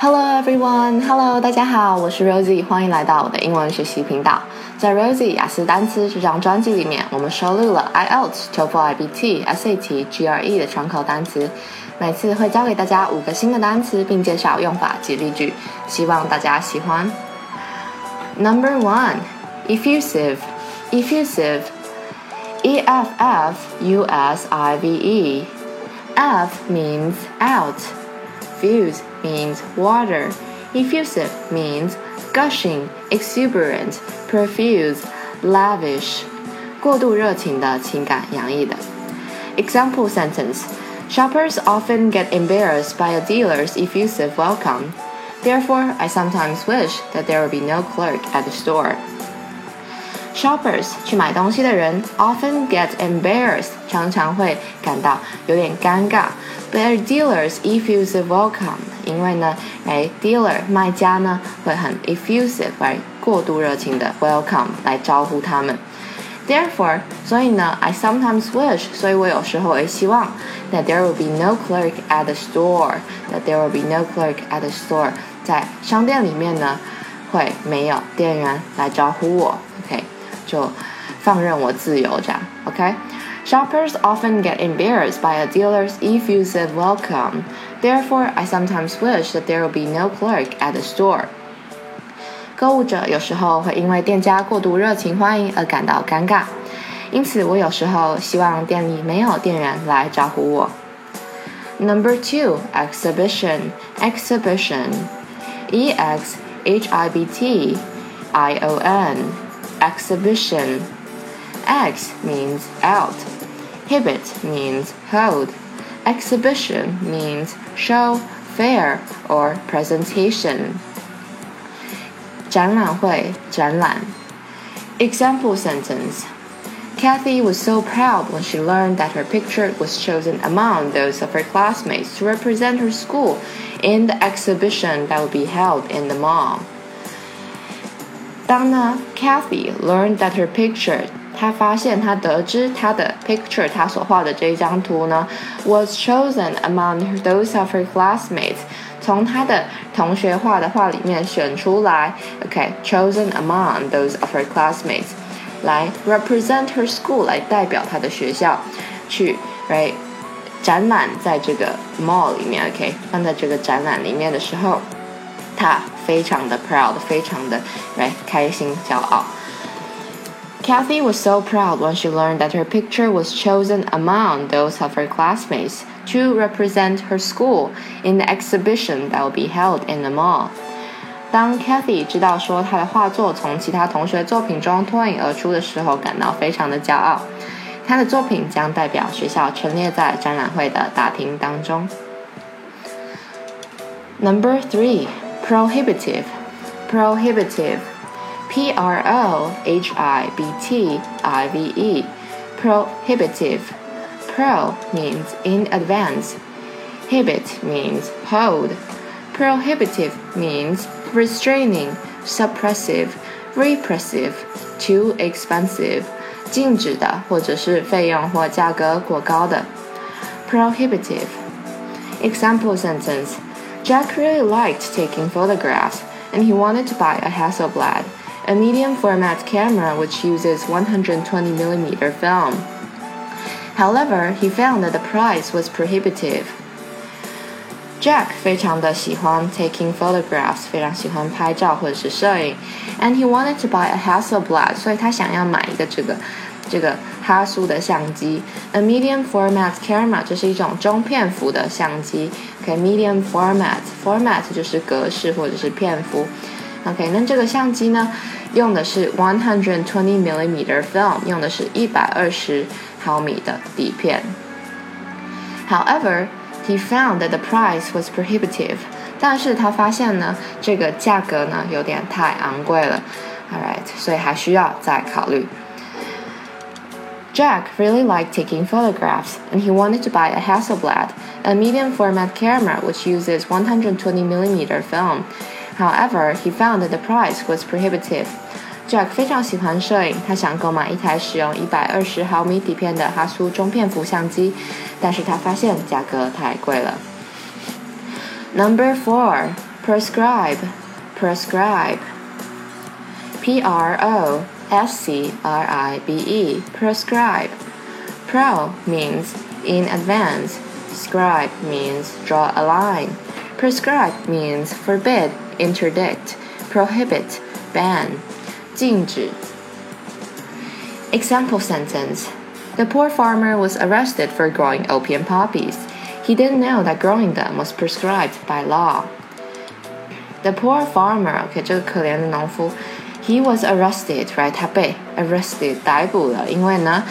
Hello everyone, Hello，大家好，我是 Rosie，欢迎来到我的英文学习频道。在 Rosie 雅思单词这张专辑里面，我们收录了 IELTS、TOEFL、IBT、SAT、GRE 的窗口单词，每次会教给大家五个新的单词，并介绍用法及例句，希望大家喜欢。Number one, effusive, effusive, E F F U S I V E. F means out. Fuse means water. Effusive means gushing, exuberant, profuse, lavish. 过度热情的情感洋溢的。Example sentence. Shoppers often get embarrassed by a dealer's effusive welcome. Therefore, I sometimes wish that there would be no clerk at the store. Shoppers 去买东西的人 often get embarrassed，常常会感到有点尴尬。 By dealers effusive welcome，因为呢，哎，dealer 卖家呢会很 effusive，来过度热情的 welcome 来招呼他们。Therefore，所以呢，I sometimes wish，所以我有时候也希望 that there will be no clerk at the store，that there will be no clerk at the store，在商店里面呢会没有店员来招呼我。OK。就放任我自由这样，OK。 Shoppers often get embarrassed by a dealer's effusive welcome. Therefore, I sometimes wish that there would be no clerk at the store. 购物者有时候会因为店家过度热情欢迎而感到尴尬，因此我有时候希望店里没有店员来招呼我。Number two, exhibition, exhibition, E X H I B T I O N exhibition. X means out. Hibit means hold. Exhibition means show, fair, or presentation. 展览会,展览. Example sentence. Kathy was so proud when she learned that her picture was chosen among those of her classmates to represent her school in the exhibition that would be held in the mall. 当呢，Kathy learned that her picture， 他发现他得知他的 picture，他所画的这一张图呢，was chosen among those of her classmates，从她的同学画的画里面选出来，OK，chosen among those of her classmates，来 represent her school，来代表她的学校，去 right 展览在这个 mall 里面，OK，放在这个展览里面的时候。他非常的 proud，非常的 right 开心骄傲。Kathy was so proud when she learned that her picture was chosen among those of her classmates to represent her school in the exhibition that will be held in the mall. 当 Kathy 知道说她的画作从其他同学作品中脱颖而出的时候，感到非常的骄傲。她的作品将代表学校陈列在展览会的大厅当中。Number three prohibitive, prohibitive, P R O H I B T I V E, prohibitive. Pro means in advance, hibit means hold, prohibitive means restraining, suppressive, repressive, too expensive, 禁止的或者是费用或价格过高的。Prohibitive. Example sentence. Jack really liked taking photographs, and he wanted to buy a Hasselblad, a medium format camera which uses 120mm film. However, he found that the price was prohibitive. Jack 非常的喜欢 taking photographs，非常喜欢拍照或者是摄影，and he wanted to buy a Hasselblad，所以他想要买一个这个这个哈苏的相机，a medium format camera，这是一种中片幅的相机。OK，medium format，format 就是格式或者是片幅。 OK，那这个相机呢，用的是 one hundred twenty millimeter film，用的是一百二十毫米的底片。However, he found that the price was prohibitive，但是他发现呢，这个价格呢有点太昂贵了。Alright，所以还需要再考虑。Jack really liked taking photographs, and he wanted to buy a Hasselblad, a medium format camera which uses 120mm film. However, he found that the price was prohibitive. Jack 非常喜欢摄影，他想购买一台使用一百二十毫米底片的哈苏中片幅相机，但是他发现价格太贵了。Number four, proscribe, proscribe, P R O S C R I B E, proscribe. Pro means in advance, scribe means draw a line, proscribe means forbid interdict, prohibit, ban, 禁止. Example sentence The poor farmer was arrested for growing opium poppies. He didn't know that growing them was proscribed by law. The poor farmer, he was arrested，right？他被 arrested 逮捕了，因为呢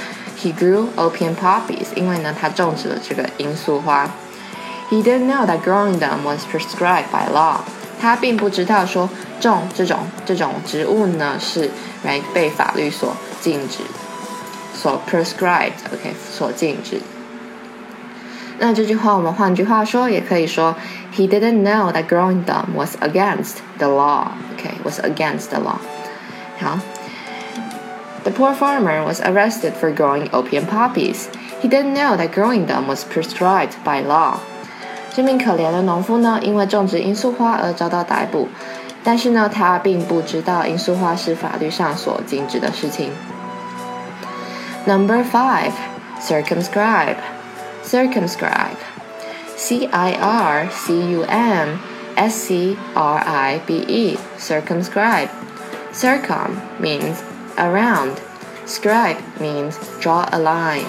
，he grew opium poppies，因为呢，他种植了这个罂粟花。He didn't know that growing them was proscribed by law。他并不知道说种这种这种植物呢是没被法律所禁止，所 proscribed，OK，、okay, 所禁止。那这句话我们换句话说也可以说，He didn't know that growing them was against the law. OK, was against the law. 好，The poor farmer was arrested for growing opium poppies. He didn't know that growing them was proscribed by law. 这名可怜的农夫呢，因为种植罂粟花而遭到逮捕，但是呢，他并不知道罂粟花是法律上所禁止的事情。Number five, circumscribe circumscribe. C I R C U M S C R I B E, circumscribe. Circum means around, scribe means draw a line.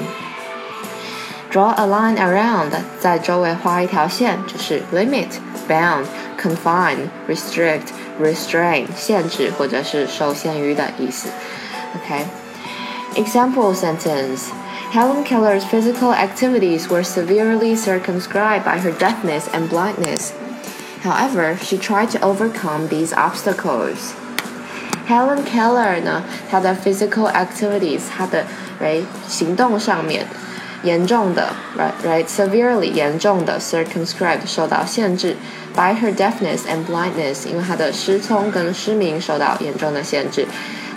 Draw a line around，在周围画一条线，就是 limit, bound, confine, restrict, restrain，限制或者是受限于的意思。OK，example、okay? sentence。Helen Keller's physical activities were severely circumscribed by her deafness and blindness. However, she tried to overcome these obstacles. Helen Keller 呢，她的 physical activities，她的 right 行动上面 严重的 right right severely 严重的 circumscribed 受到限制 by her deafness and blindness，因为她的失聪跟失明受到严重的限制。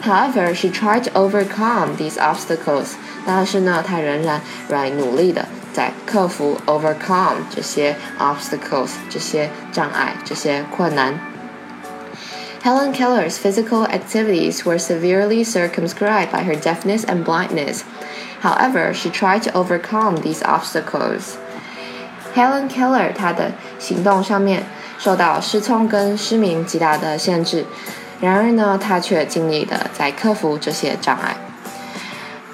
However, she tried to overcome these obstacles. 但是呢，他仍然 right 努力的在克服 overcome 这些 obstacles 这些障碍这些困难。Helen Keller's physical activities were severely circumscribed by her deafness and blindness. However, she tried to overcome these obstacles. Helen Keller 她的行动上面受到失聪跟失明极大的限制，然而呢，她却尽力的在克服这些障碍。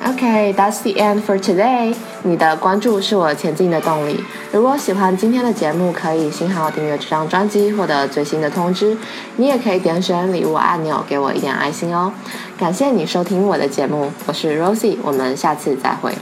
Okay, that's the end for today. 你的关注是我前进的动力。如果喜欢今天的节目，可以新号订阅这张专辑，获得最新的通知。你也可以点选礼物按钮，给我一点爱心哦。感谢你收听我的节目，我是 Rosie，我们下次再会。